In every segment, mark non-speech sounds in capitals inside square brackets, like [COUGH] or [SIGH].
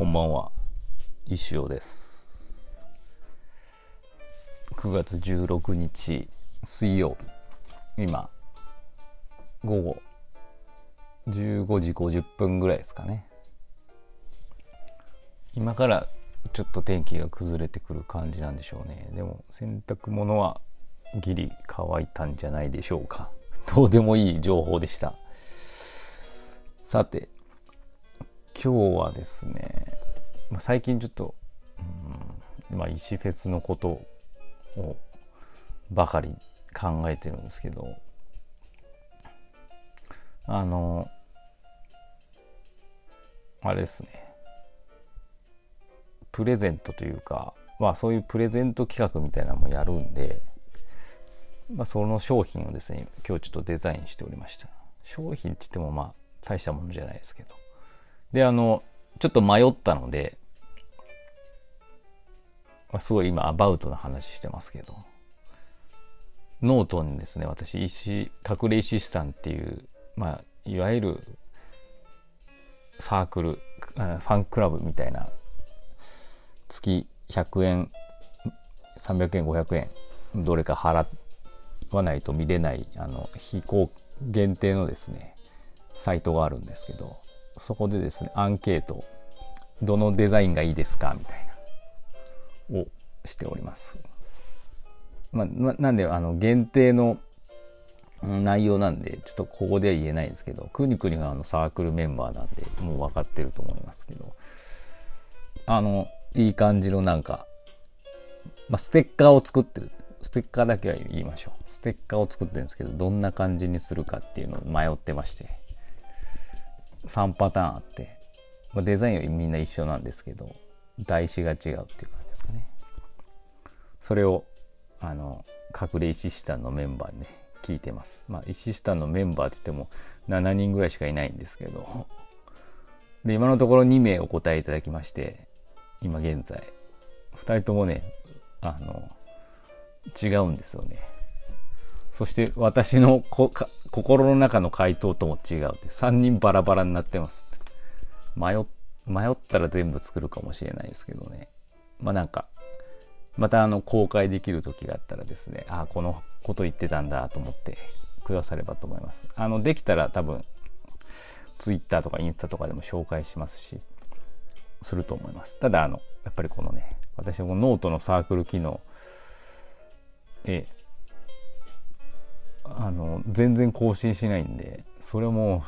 こんばんは。石尾です。9月16日水曜。日今午後15時50分ぐらいですかね。今からちょっと天気が崩れてくる感じなんでしょうね。でも洗濯物はギリ乾いたんじゃないでしょうか。どうでもいい情報でした。さて今日はですね、まあ、最近ちょっと、うんまあ、石フェスのことをばかり考えてるんですけどあのあれですね。プレゼントというかまあそういうプレゼント企画みたいなのもやるんで、まあ、その商品をですね今日ちょっとデザインしておりました。商品って言ってもまあ大したものじゃないですけど。で、あの、ちょっと迷ったので、まあ、すごい今アバウトな話してますけど、ノートにですね、私、石、隠れ石師団っていう、まあ、いわゆるサークル、ファンクラブみたいな、月100円、300円、500円、どれか払わないと見れない、あの、非公限定のですね、サイトがあるんですけど、そこでですね、アンケート、どのデザインがいいですかみたいな、をしております。まあ、なんで、あの、限定の内容なんで、ちょっとここでは言えないんですけど、くにくにがあのサークルメンバーなんで、もう分かってると思いますけど、あの、いい感じのなんか、まあ、ステッカーを作ってる。ステッカーだけは言いましょう。ステッカーを作ってるんですけど、どんな感じにするかっていうのを迷ってまして。3パターンあって、まあ、デザインはみんな一緒なんですけど台紙が違うっていう感じですかね。それをあの隠れ石師さんのメンバーにね聞いてます。まあ石師さんのメンバーって言っても7人ぐらいしかいないんですけど。で今のところ2名お答えいただきまして今現在。2人ともねあの違うんですよね。そして私の心の中の回答とも違うって。3人バラバラになってます迷迷ったら全部作るかもしれないですけどね。まあなんかまたあの公開できる時があったらですねああこのこと言ってたんだと思ってくださればと思います。あのできたら多分 Twitter とかインスタとかでも紹介しますしすると思います。ただあのやっぱりこのね私もノートのサークル機能えあの全然更新しないんでそれも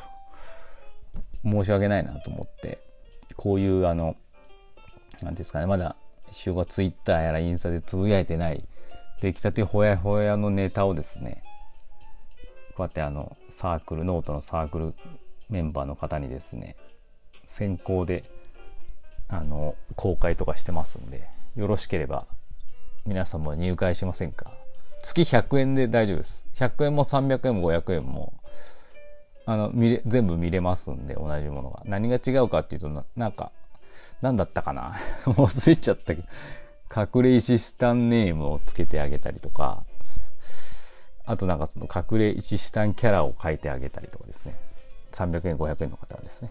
申し訳ないなと思ってこういうあの何ですかねまだ一応がツイッターやらインスタでつぶやいてない出来たてほやほやのネタをですねこうやってあのサークルノートのサークルメンバーの方にですね先行であの公開とかしてますんでよろしければ皆さんも入会しませんか？月100円で大丈夫です。100円も300円も500円も、あの、見れ、全部見れますんで、同じものが。何が違うかっていうとな、なんか、何だったかな？も [LAUGHS] う忘れちゃったけど、隠れ石スタンネームをつけてあげたりとか、あとなんかその隠れ石スタンキャラを書いてあげたりとかですね。300円、500円の方はですね。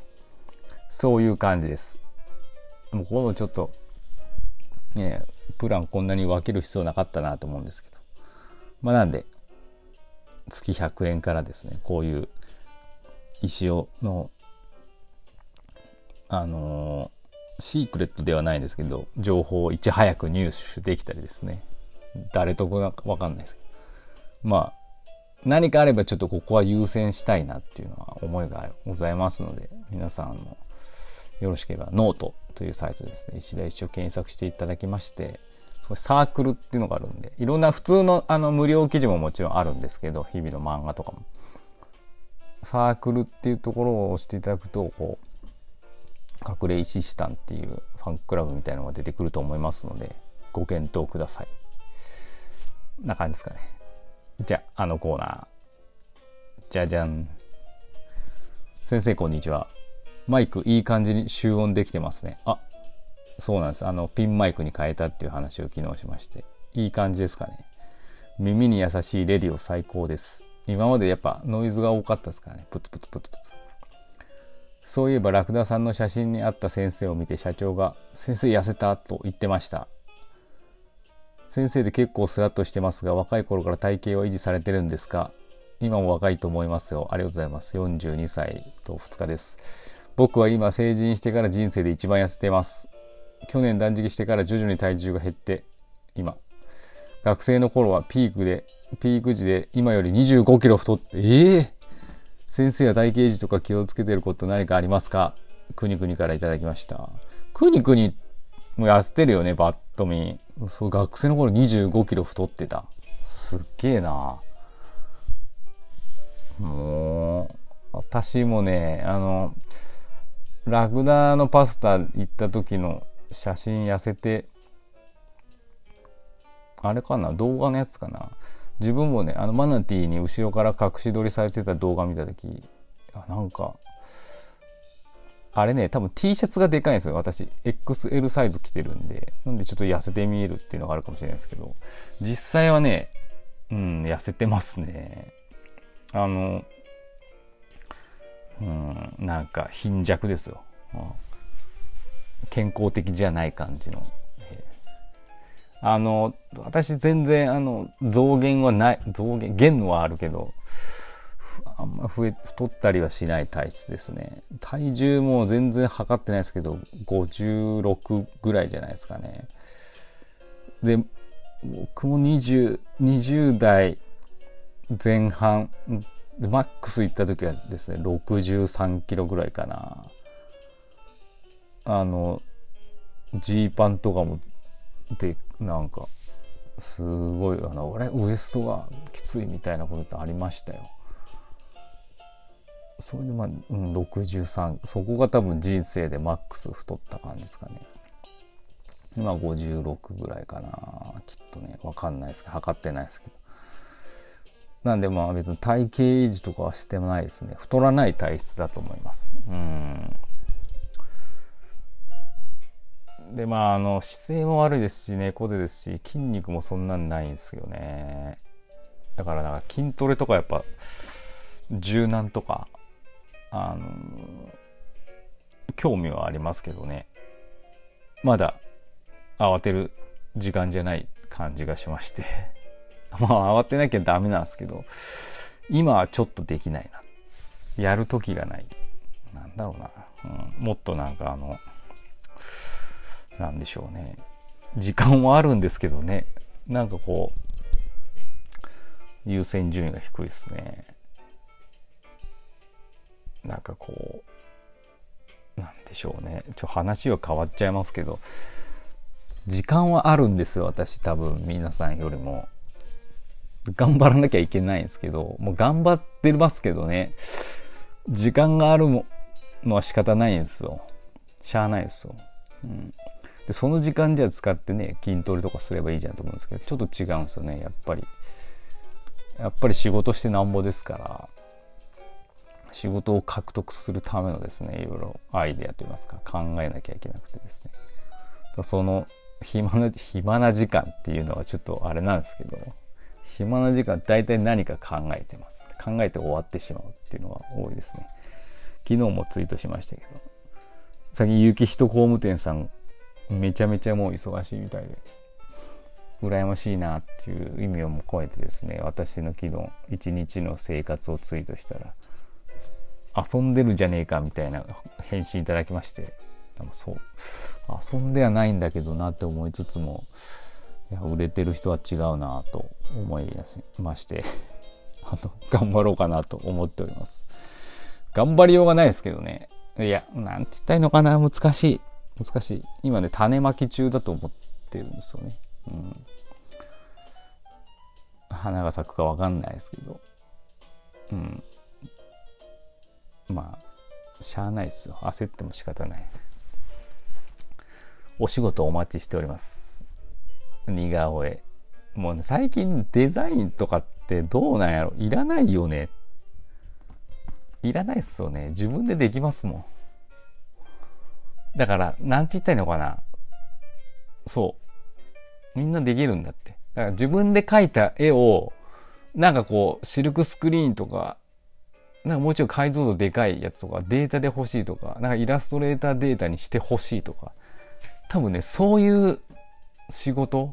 そういう感じです。もうこのちょっと、ね、プランこんなに分ける必要なかったなと思うんですけど。まあ、なんで、月100円からですね、こういう石尾の、あのー、シークレットではないですけど、情報をいち早く入手できたりですね。誰とこかわかんないですけど。まあ、何かあればちょっとここは優先したいなっていうのは思いがございますので、皆さんもよろしければノートというサイトですね、石田一を検索していただきまして、サークルっていうのがあるんで、いろんな普通のあの無料記事ももちろんあるんですけど、日々の漫画とかも。サークルっていうところを押していただくと、こう、隠れ石師団っていうファンクラブみたいなのが出てくると思いますので、ご検討ください。な感じですかね。じゃあ、あのコーナー。じゃじゃん。先生、こんにちは。マイクいい感じに集音できてますね。あ、そうなんです。あの、ピンマイクに変えたっていう話を昨日しまして。いい感じですかね。耳に優しいレディオ最高です。今までやっぱノイズが多かったですからね。プツプツプツプツ。そういえばラクダさんの写真にあった先生を見て社長が「先生痩せた?」と言ってました先生で結構スラッとしてますが若い頃から体型は維持されてるんですか？今も若いと思いますよありがとうございます42歳と2日です僕は今成人してから人生で一番痩せてます去年断食してから徐々に体重が減って今。学生の頃はピークでピーク時で今より25キロ太ってええー、先生は体型維持とか気をつけてること何かありますか？くにくにからいただきました。くにくにもう痩せてるよねバッと見そう学生の頃25キロ太ってた。すっげえな。もう私もねあのラクダのパスタ行った時の写真痩せてあれかな動画のやつかな。自分もねあのマナティーに後ろから隠し撮りされてた動画見た時あなんかあれね多分 T シャツがでかいんですよ私。XL サイズ着てるんで。なんでちょっと痩せて見えるっていうのがあるかもしれないですけど。実際はねうん痩せてますね。あのうんなんか貧弱ですよ、うん、健康的じゃない感じの、あの私全然あの増減はない増減減のはあるけどあんま増え太ったりはしない体質ですね。体重も全然測ってないですけど56ぐらいじゃないですかね。で僕も 20, 20代前半マックス行った時はですね63キロぐらいかな。あのジーパンとかもでなんかすごいあの俺ウエストがきついみたいなことってありましたよそれでまあ、うん、63そこが多分人生でマックス太った感じですかね今56ぐらいかなきっとね分かんないですけど測ってないですけどなんでまあ別に体型維持とかはしてないですね。太らない体質だと思います。うん。でまああの姿勢も悪いですし猫背ですし筋肉もそんなんないんですよね。だからなんか筋トレとかやっぱ柔軟とかあの興味はありますけどねまだ慌てる時間じゃない感じがしまして [LAUGHS] まあ慌てなきゃダメなんですけど、今はちょっとできないな。やる時がない。なんだろうな。うん、もっとなんかあの、なんでしょうね。時間はあるんですけどね。なんかこう、優先順位が低いですね。なんかこう、なんでしょうね。ちょ、話は変わっちゃいますけど、時間はあるんですよ、私多分皆さんよりも。頑張らなきゃいけないんですけど、もう頑張ってますけどね、時間があるのは仕方ないんですよ。しゃあないですよ。うん。で、その時間じゃ使ってね、筋トレとかすればいいじゃんと思うんですけど、ちょっと違うんですよね、やっぱり。やっぱり仕事してなんぼですから、仕事を獲得するためのですね、いろいろアイデアといいますか、考えなきゃいけなくてですね。その暇な、暇な時間っていうのはちょっとあれなんですけど、暇な時間大体何か考えてます。考えて終わってしまうっていうのが多いですね。昨日もツイートしましたけど、最近雪人工務店さんめちゃめちゃもう忙しいみたいで、羨ましいなっていう意味をも超えてですね、私の昨日一日の生活をツイートしたら、遊んでるじゃねえかみたいな返信いただきまして、そう、遊んではないんだけどなって思いつつも、いや売れてる人は違うなと思いましてあの頑張ろうかなと思っております。頑張りようがないですけどね。いやなんて言ったらいいのかな難しい。難しい。今ね種まき中だと思ってるんですよね。うん。花が咲くか分かんないですけど。うん。まあしゃあないですよ。焦っても仕方ない。お仕事お待ちしております。似顔絵。もう、ね、最近デザインとかってどうなんやろ。いらないよね。いらないっすよね。自分でできますもん。だから、なんて言ったらいいのかな。そう。みんなできるんだって。だから自分で描いた絵を、なんかこう、シルクスクリーンとかなんかもうちろん解像度でかいやつとか、データで欲しいとか、なんかイラストレーターデータにして欲しいとか、多分ね、そういう仕事、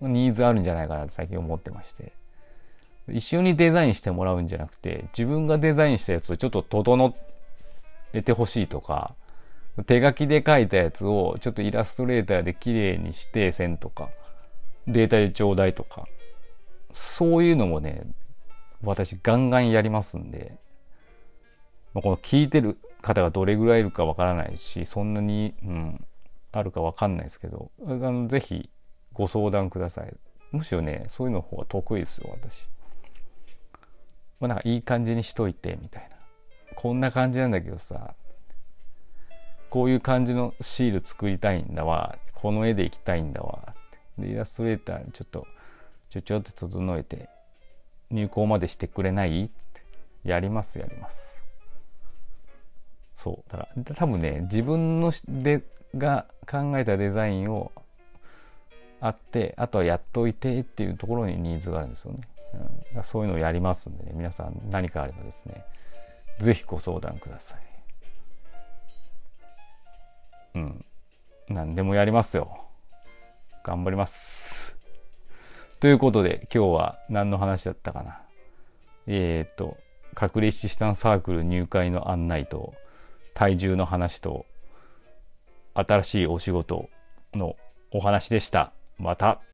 ニーズあるんじゃないかなって最近思ってまして。一緒にデザインしてもらうんじゃなくて、自分がデザインしたやつをちょっと整えてほしいとか、手書きで書いたやつをちょっとイラストレーターで綺麗にして線とか、データでちょうだいとか、そういうのもね、私ガンガンやりますんで、この聞いてる方がどれぐらいいるかわからないし、そんなに、うん、あるかわかんないですけど、あのぜひご相談ください。むしろね、そういうの方が得意ですよ、私。まあなんかいい感じにしといて、みたいな。こんな感じなんだけどさ、こういう感じのシール作りたいんだわ。この絵でいきたいんだわ。で、イラストレーターにちょっと、ちょちょって整えて、入稿までしてくれない？ってやりますやります。そう。だから多分ね自分のでが考えたデザインをあってあとはやっといてっていうところにニーズがあるんですよね、うん、そういうのをやりますんでね。皆さん何かあればですね。是非ご相談ください。うん何でもやりますよ頑張りますということで今日は何の話だったかな。えっ、と、隠れ資産サークル入会の案内と体重の話と新しいお仕事のお話でした。また。